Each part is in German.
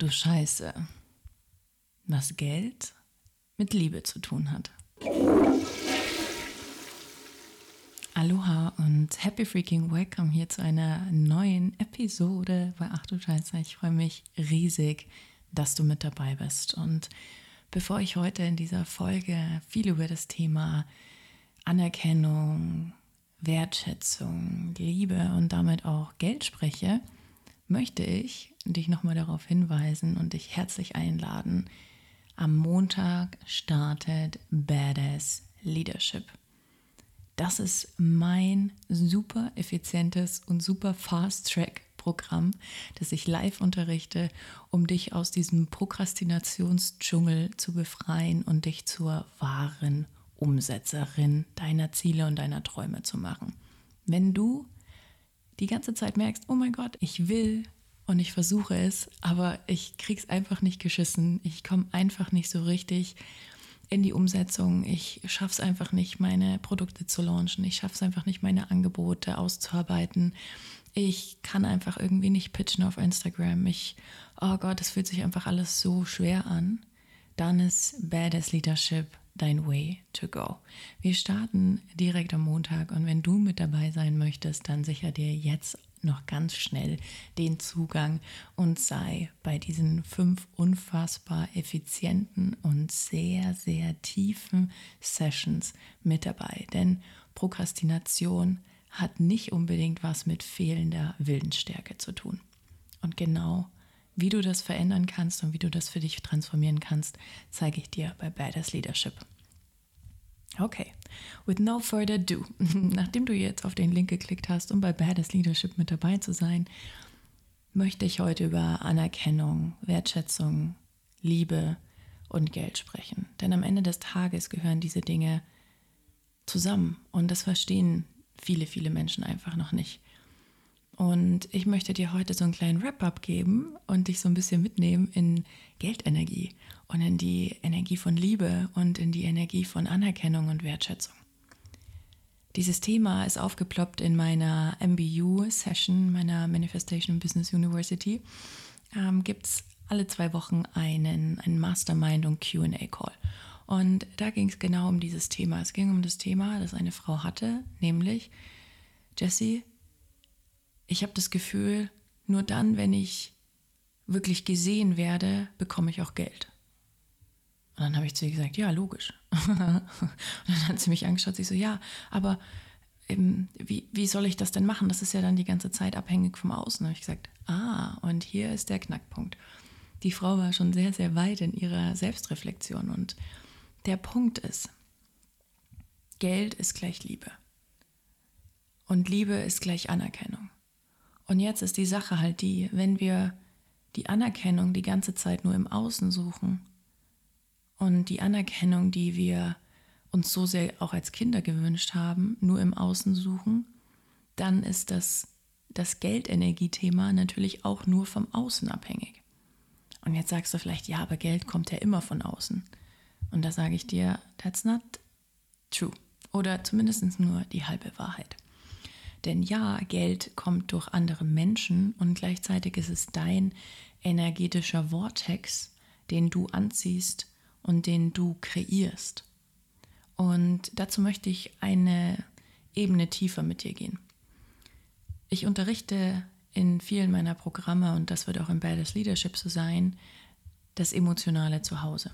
du Scheiße, was Geld mit Liebe zu tun hat. Aloha und happy freaking welcome hier zu einer neuen Episode bei Ach du Scheiße. Ich freue mich riesig, dass du mit dabei bist. Und bevor ich heute in dieser Folge viel über das Thema Anerkennung, Wertschätzung, Liebe und damit auch Geld spreche, möchte ich dich nochmal darauf hinweisen und dich herzlich einladen. Am Montag startet Badass Leadership. Das ist mein super effizientes und super Fast-Track Programm, das ich live unterrichte, um dich aus diesem Prokrastinationsdschungel zu befreien und dich zur wahren Umsetzerin deiner Ziele und deiner Träume zu machen. Wenn du die ganze Zeit merkst, oh mein Gott, ich will und ich versuche es, aber ich krieg's einfach nicht geschissen. Ich komme einfach nicht so richtig in die Umsetzung. Ich schaffe es einfach nicht, meine Produkte zu launchen. Ich schaffe es einfach nicht, meine Angebote auszuarbeiten. Ich kann einfach irgendwie nicht pitchen auf Instagram. Ich, oh Gott, es fühlt sich einfach alles so schwer an. Dann ist Badass Leadership dein Way to Go. Wir starten direkt am Montag und wenn du mit dabei sein möchtest, dann sicher dir jetzt noch ganz schnell den Zugang und sei bei diesen fünf unfassbar effizienten und sehr, sehr tiefen Sessions mit dabei. Denn Prokrastination hat nicht unbedingt was mit fehlender Willensstärke zu tun. Und genau wie du das verändern kannst und wie du das für dich transformieren kannst, zeige ich dir bei Badass Leadership. Okay, with no further ado, nachdem du jetzt auf den Link geklickt hast, um bei Badass Leadership mit dabei zu sein, möchte ich heute über Anerkennung, Wertschätzung, Liebe und Geld sprechen. Denn am Ende des Tages gehören diese Dinge zusammen und das verstehen viele, viele Menschen einfach noch nicht. Und ich möchte dir heute so einen kleinen Wrap-up geben und dich so ein bisschen mitnehmen in Geldenergie und in die Energie von Liebe und in die Energie von Anerkennung und Wertschätzung. Dieses Thema ist aufgeploppt in meiner MBU-Session, meiner Manifestation Business University. Ähm, Gibt es alle zwei Wochen einen, einen Mastermind- und QA-Call. Und da ging es genau um dieses Thema. Es ging um das Thema, das eine Frau hatte, nämlich, Jessie, ich habe das Gefühl, nur dann, wenn ich wirklich gesehen werde, bekomme ich auch Geld. Und dann habe ich zu ihr gesagt, ja, logisch. und dann hat sie mich angeschaut, sie so, ja, aber ähm, wie, wie soll ich das denn machen? Das ist ja dann die ganze Zeit abhängig vom Außen. Da habe ich gesagt, ah, und hier ist der Knackpunkt. Die Frau war schon sehr, sehr weit in ihrer Selbstreflexion und der Punkt ist, Geld ist gleich Liebe. Und Liebe ist gleich Anerkennung. Und jetzt ist die Sache halt die, wenn wir die Anerkennung die ganze Zeit nur im Außen suchen und die Anerkennung, die wir uns so sehr auch als Kinder gewünscht haben, nur im Außen suchen, dann ist das, das Geldenergiethema natürlich auch nur vom Außen abhängig. Und jetzt sagst du vielleicht, ja, aber Geld kommt ja immer von außen. Und da sage ich dir, that's not true. Oder zumindest nur die halbe Wahrheit. Denn ja, Geld kommt durch andere Menschen und gleichzeitig ist es dein energetischer Vortex, den du anziehst und den du kreierst. Und dazu möchte ich eine Ebene tiefer mit dir gehen. Ich unterrichte in vielen meiner Programme, und das wird auch im Badass Leadership so sein, das emotionale Zuhause.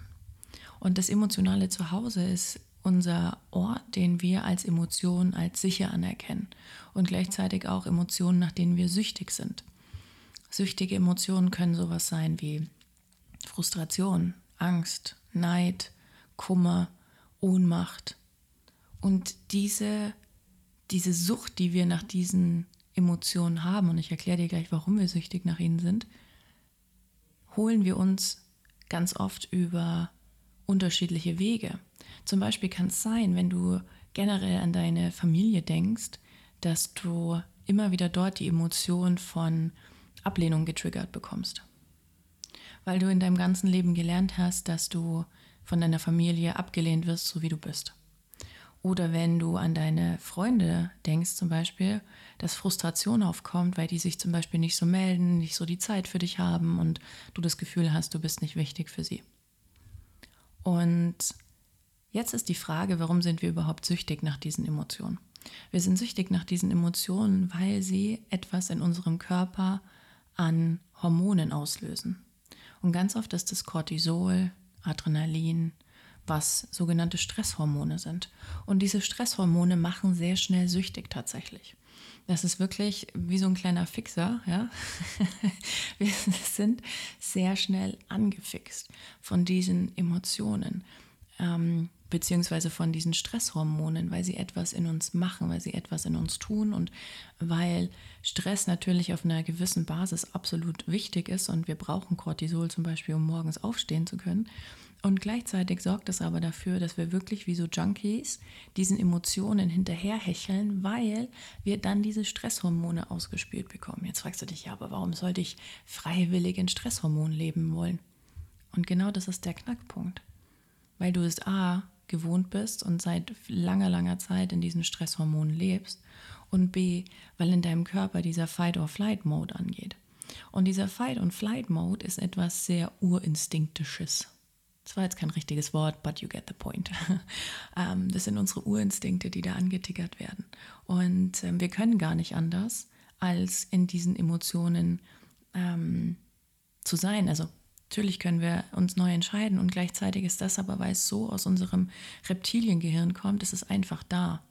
Und das emotionale Zuhause ist unser Ort, den wir als Emotion als sicher anerkennen und gleichzeitig auch Emotionen, nach denen wir süchtig sind. Süchtige Emotionen können sowas sein wie Frustration, Angst, Neid, Kummer, Ohnmacht. Und diese, diese Sucht, die wir nach diesen Emotionen haben, und ich erkläre dir gleich, warum wir süchtig nach ihnen sind, holen wir uns ganz oft über unterschiedliche Wege. Zum Beispiel kann es sein, wenn du generell an deine Familie denkst, dass du immer wieder dort die Emotion von Ablehnung getriggert bekommst. Weil du in deinem ganzen Leben gelernt hast, dass du von deiner Familie abgelehnt wirst, so wie du bist. Oder wenn du an deine Freunde denkst zum Beispiel, dass Frustration aufkommt, weil die sich zum Beispiel nicht so melden, nicht so die Zeit für dich haben und du das Gefühl hast, du bist nicht wichtig für sie. Und jetzt ist die Frage, warum sind wir überhaupt süchtig nach diesen Emotionen? Wir sind süchtig nach diesen Emotionen, weil sie etwas in unserem Körper an Hormonen auslösen. Und ganz oft ist es Cortisol, Adrenalin, was sogenannte Stresshormone sind. Und diese Stresshormone machen sehr schnell süchtig tatsächlich. Das ist wirklich wie so ein kleiner Fixer, ja. Wir sind sehr schnell angefixt von diesen Emotionen. Ähm, beziehungsweise von diesen Stresshormonen, weil sie etwas in uns machen, weil sie etwas in uns tun und weil Stress natürlich auf einer gewissen Basis absolut wichtig ist und wir brauchen Cortisol zum Beispiel, um morgens aufstehen zu können. Und gleichzeitig sorgt es aber dafür, dass wir wirklich wie so Junkies diesen Emotionen hinterherhecheln, weil wir dann diese Stresshormone ausgespielt bekommen. Jetzt fragst du dich, ja, aber warum sollte ich freiwillig in Stresshormonen leben wollen? Und genau das ist der Knackpunkt. Weil du es A gewohnt bist und seit langer, langer Zeit in diesen Stresshormonen lebst. Und B, weil in deinem Körper dieser Fight-or-Flight-Mode angeht. Und dieser Fight-and-Flight-Mode ist etwas sehr Urinstinktisches. Das war jetzt kein richtiges Wort, but you get the point. Ähm, das sind unsere Urinstinkte, die da angetickert werden. Und ähm, wir können gar nicht anders, als in diesen Emotionen ähm, zu sein. Also Natürlich können wir uns neu entscheiden und gleichzeitig ist das aber, weil es so aus unserem Reptiliengehirn kommt, ist es einfach da.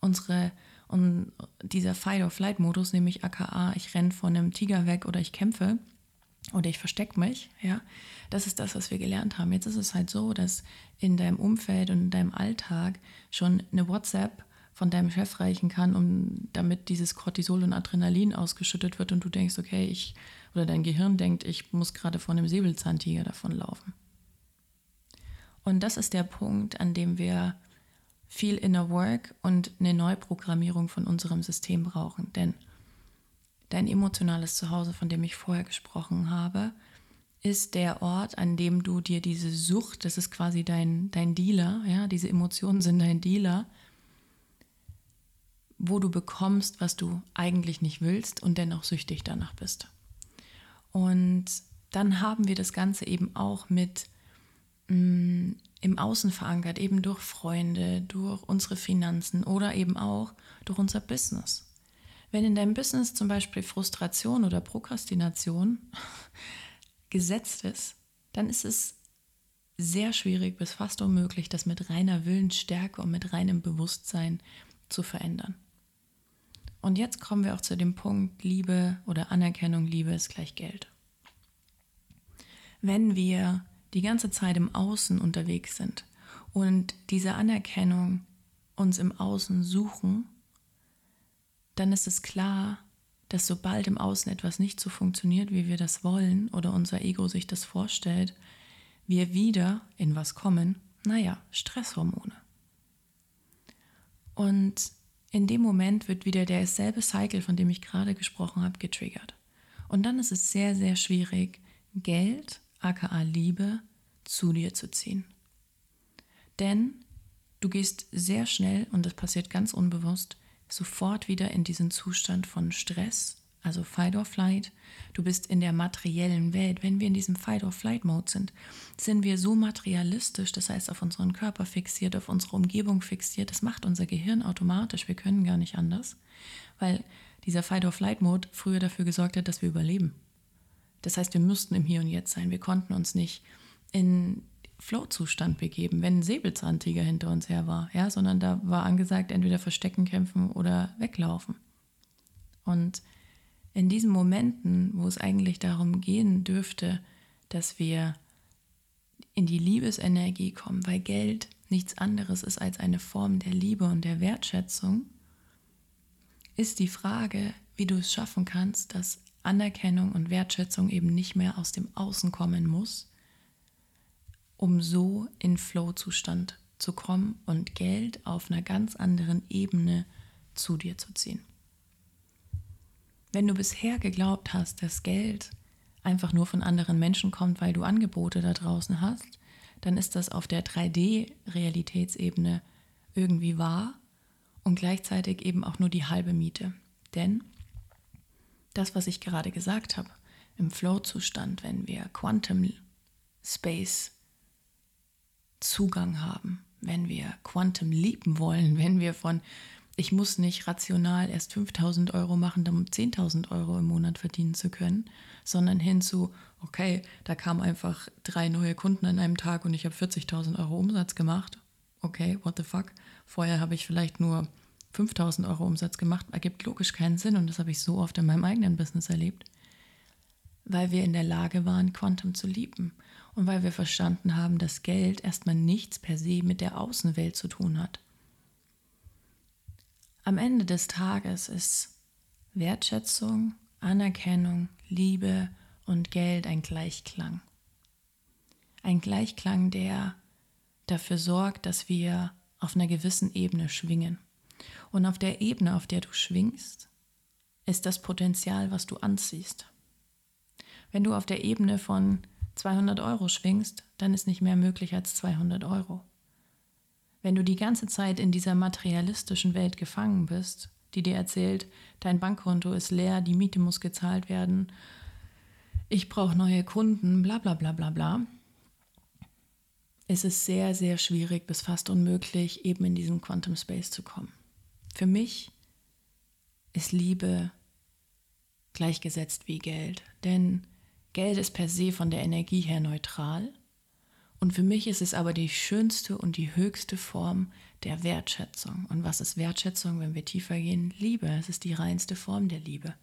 Unsere und dieser Fight-or-Flight-Modus, nämlich aka, ich renne von einem Tiger weg oder ich kämpfe oder ich verstecke mich, ja, das ist das, was wir gelernt haben. Jetzt ist es halt so, dass in deinem Umfeld und in deinem Alltag schon eine WhatsApp von deinem Chef reichen kann, um damit dieses Cortisol und Adrenalin ausgeschüttet wird und du denkst, okay, ich oder dein Gehirn denkt, ich muss gerade vor einem Säbelzahntiger davonlaufen. Und das ist der Punkt, an dem wir viel Inner Work und eine Neuprogrammierung von unserem System brauchen. Denn dein emotionales Zuhause, von dem ich vorher gesprochen habe, ist der Ort, an dem du dir diese Sucht, das ist quasi dein, dein Dealer, ja, diese Emotionen sind dein Dealer, wo du bekommst, was du eigentlich nicht willst und dennoch süchtig danach bist. Und dann haben wir das Ganze eben auch mit mh, mm, im Außen verankert, eben durch Freunde, durch unsere Finanzen oder eben auch durch unser Business. Wenn in deinem Business zum Beispiel Frustration oder Prokrastination gesetzt ist, dann ist es sehr schwierig bis fast unmöglich, das mit reiner Willensstärke und mit reinem Bewusstsein zu verändern. Und jetzt kommen wir auch zu dem Punkt, Liebe oder Anerkennung, Liebe ist gleich Geld. Wenn wir die ganze Zeit im Außen unterwegs sind und diese Anerkennung uns im Außen suchen, dann ist es klar, dass sobald im Außen etwas nicht so funktioniert, wie wir das wollen oder unser Ego sich das vorstellt, wir wieder in was kommen, naja, Stresshormone. Und in dem Moment wird wieder derselbe Cycle, von dem ich gerade gesprochen habe, getriggert. Und dann ist es sehr, sehr schwierig, Geld, aka Liebe, zu dir zu ziehen. Denn du gehst sehr schnell, und das passiert ganz unbewusst, sofort wieder in diesen Zustand von Stress, also Fight or Flight. Du bist in der materiellen Welt. Wenn wir in diesem Fight or Flight Mode sind, sind wir so materialistisch, das heißt auf unseren Körper fixiert, auf unsere Umgebung fixiert. Das macht unser Gehirn automatisch. Wir können gar nicht anders, weil dieser Fight or Flight Mode früher dafür gesorgt hat, dass wir überleben. Das heißt, wir müssten im Hier und Jetzt sein. Wir konnten uns nicht in Flow-Zustand begeben, wenn ein Säbelzahntiger hinter uns her war, ja, sondern da war angesagt, entweder verstecken, kämpfen oder weglaufen. Und in diesen Momenten, wo es eigentlich darum gehen dürfte, dass wir in die Liebesenergie kommen, weil Geld nichts anderes ist als eine Form der Liebe und der Wertschätzung, ist die Frage, wie du es schaffen kannst, dass Anerkennung und Wertschätzung eben nicht mehr aus dem Außen kommen muss, um so in Flow-Zustand zu kommen und Geld auf einer ganz anderen Ebene zu dir zu ziehen. Wenn du bisher geglaubt hast, dass Geld einfach nur von anderen Menschen kommt, weil du Angebote da draußen hast, dann ist das auf der 3D-Realitätsebene irgendwie wahr und gleichzeitig eben auch nur die halbe Miete. Denn das, was ich gerade gesagt habe, im Flow-Zustand, wenn wir Quantum Space Zugang haben, wenn wir Quantum lieben wollen, wenn wir von, ich muss nicht rational erst 5000 Euro machen, um 10.000 Euro im Monat verdienen zu können, sondern hin zu, okay, da kamen einfach drei neue Kunden an einem Tag und ich habe 40.000 Euro Umsatz gemacht. Okay, what the fuck? Vorher habe ich vielleicht nur 5000 Euro Umsatz gemacht, ergibt logisch keinen Sinn und das habe ich so oft in meinem eigenen Business erlebt, weil wir in der Lage waren, Quantum zu lieben und weil wir verstanden haben, dass Geld erstmal nichts per se mit der Außenwelt zu tun hat. Am Ende des Tages ist Wertschätzung, Anerkennung, Liebe und Geld ein Gleichklang. Ein Gleichklang, der dafür sorgt, dass wir auf einer gewissen Ebene schwingen. Und auf der Ebene, auf der du schwingst, ist das Potenzial, was du anziehst. Wenn du auf der Ebene von 200 Euro schwingst, dann ist nicht mehr möglich als 200 Euro. Wenn du die ganze Zeit in dieser materialistischen Welt gefangen bist, die dir erzählt, dein Bankkonto ist leer, die Miete muss gezahlt werden, ich brauche neue Kunden, bla bla bla bla bla, ist es sehr, sehr schwierig bis fast unmöglich, eben in diesen Quantum Space zu kommen. Für mich ist Liebe gleichgesetzt wie Geld, denn Geld ist per se von der Energie her neutral und für mich ist es aber die schönste und die höchste Form der Wertschätzung. Und was ist Wertschätzung, wenn wir tiefer gehen? Liebe, es ist die reinste Form der Liebe.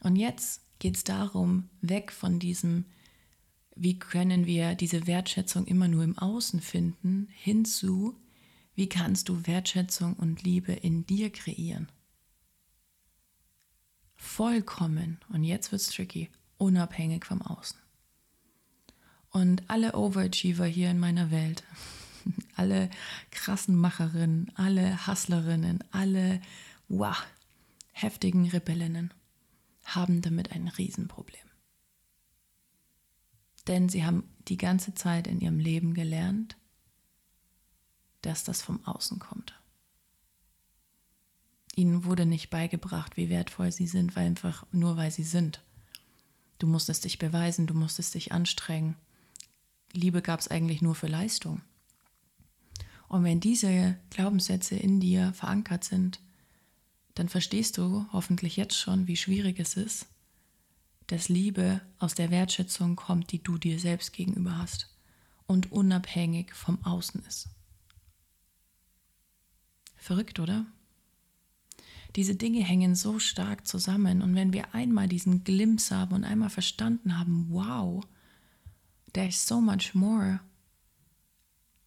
Und jetzt geht es darum, weg von diesem, wie können wir diese Wertschätzung immer nur im Außen finden, hinzu, wie kannst du Wertschätzung und Liebe in dir kreieren? Vollkommen, und jetzt wird es tricky, unabhängig vom Außen. Und alle Overachiever hier in meiner Welt, alle krassen Macherinnen, alle Hustlerinnen, alle wow, heftigen Rebellinnen haben damit ein Riesenproblem. Denn sie haben die ganze Zeit in ihrem Leben gelernt, dass das vom Außen kommt. Ihnen wurde nicht beigebracht, wie wertvoll sie sind, weil einfach nur weil sie sind. Du musstest dich beweisen, du musstest dich anstrengen. Liebe gab es eigentlich nur für Leistung. Und wenn diese Glaubenssätze in dir verankert sind, dann verstehst du hoffentlich jetzt schon, wie schwierig es ist, dass Liebe aus der Wertschätzung kommt, die du dir selbst gegenüber hast und unabhängig vom Außen ist. Verrückt, oder? Diese Dinge hängen so stark zusammen und wenn wir einmal diesen Glimpse haben und einmal verstanden haben, wow, there's so much more,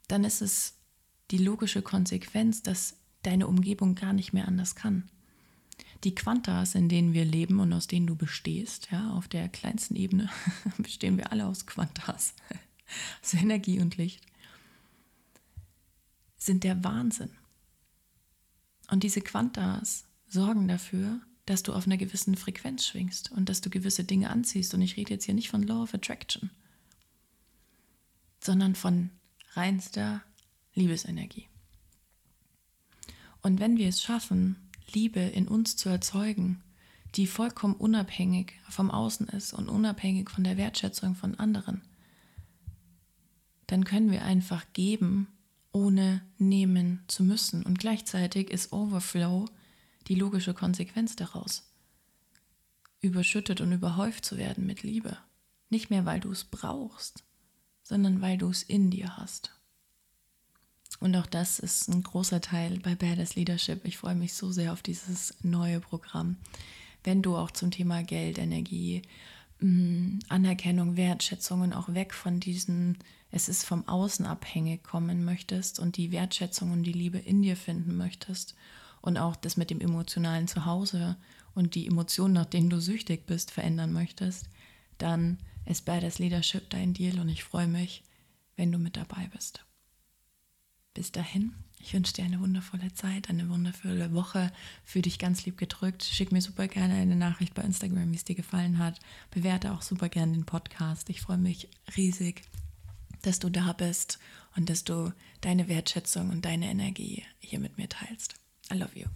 dann ist es die logische Konsequenz, dass deine Umgebung gar nicht mehr anders kann. Die Quantas, in denen wir leben und aus denen du bestehst, ja, auf der kleinsten Ebene bestehen wir alle aus Quantas, aus Energie und Licht, sind der Wahnsinn. Und diese Quantas sorgen dafür, dass du auf einer gewissen Frequenz schwingst und dass du gewisse Dinge anziehst. Und ich rede jetzt hier nicht von Law of Attraction, sondern von reinster Liebesenergie. Und wenn wir es schaffen, Liebe in uns zu erzeugen, die vollkommen unabhängig vom Außen ist und unabhängig von der Wertschätzung von anderen, dann können wir einfach geben ohne nehmen zu müssen. Und gleichzeitig ist Overflow die logische Konsequenz daraus. Überschüttet und überhäuft zu werden mit Liebe. Nicht mehr, weil du es brauchst, sondern weil du es in dir hast. Und auch das ist ein großer Teil bei Badass Leadership. Ich freue mich so sehr auf dieses neue Programm. Wenn du auch zum Thema Geld, Energie, mm, Anerkennung, Wertschätzung und auch weg von diesen es ist vom Außen abhängig kommen möchtest und die Wertschätzung und die Liebe in dir finden möchtest und auch das mit dem emotionalen Zuhause und die Emotionen, nach denen du süchtig bist, verändern möchtest, dann ist Badass Leadership dein Deal und ich freue mich, wenn du mit dabei bist. Bis dahin, ich wünsche dir eine wundervolle Zeit, eine wundervolle Woche. Für dich ganz lieb gedrückt. Schick mir super gerne eine Nachricht bei Instagram, wie es dir gefallen hat. Bewerte auch super gerne den Podcast. Ich freue mich riesig dass du da bist und dass du deine Wertschätzung und deine Energie hier mit mir teilst. I love you.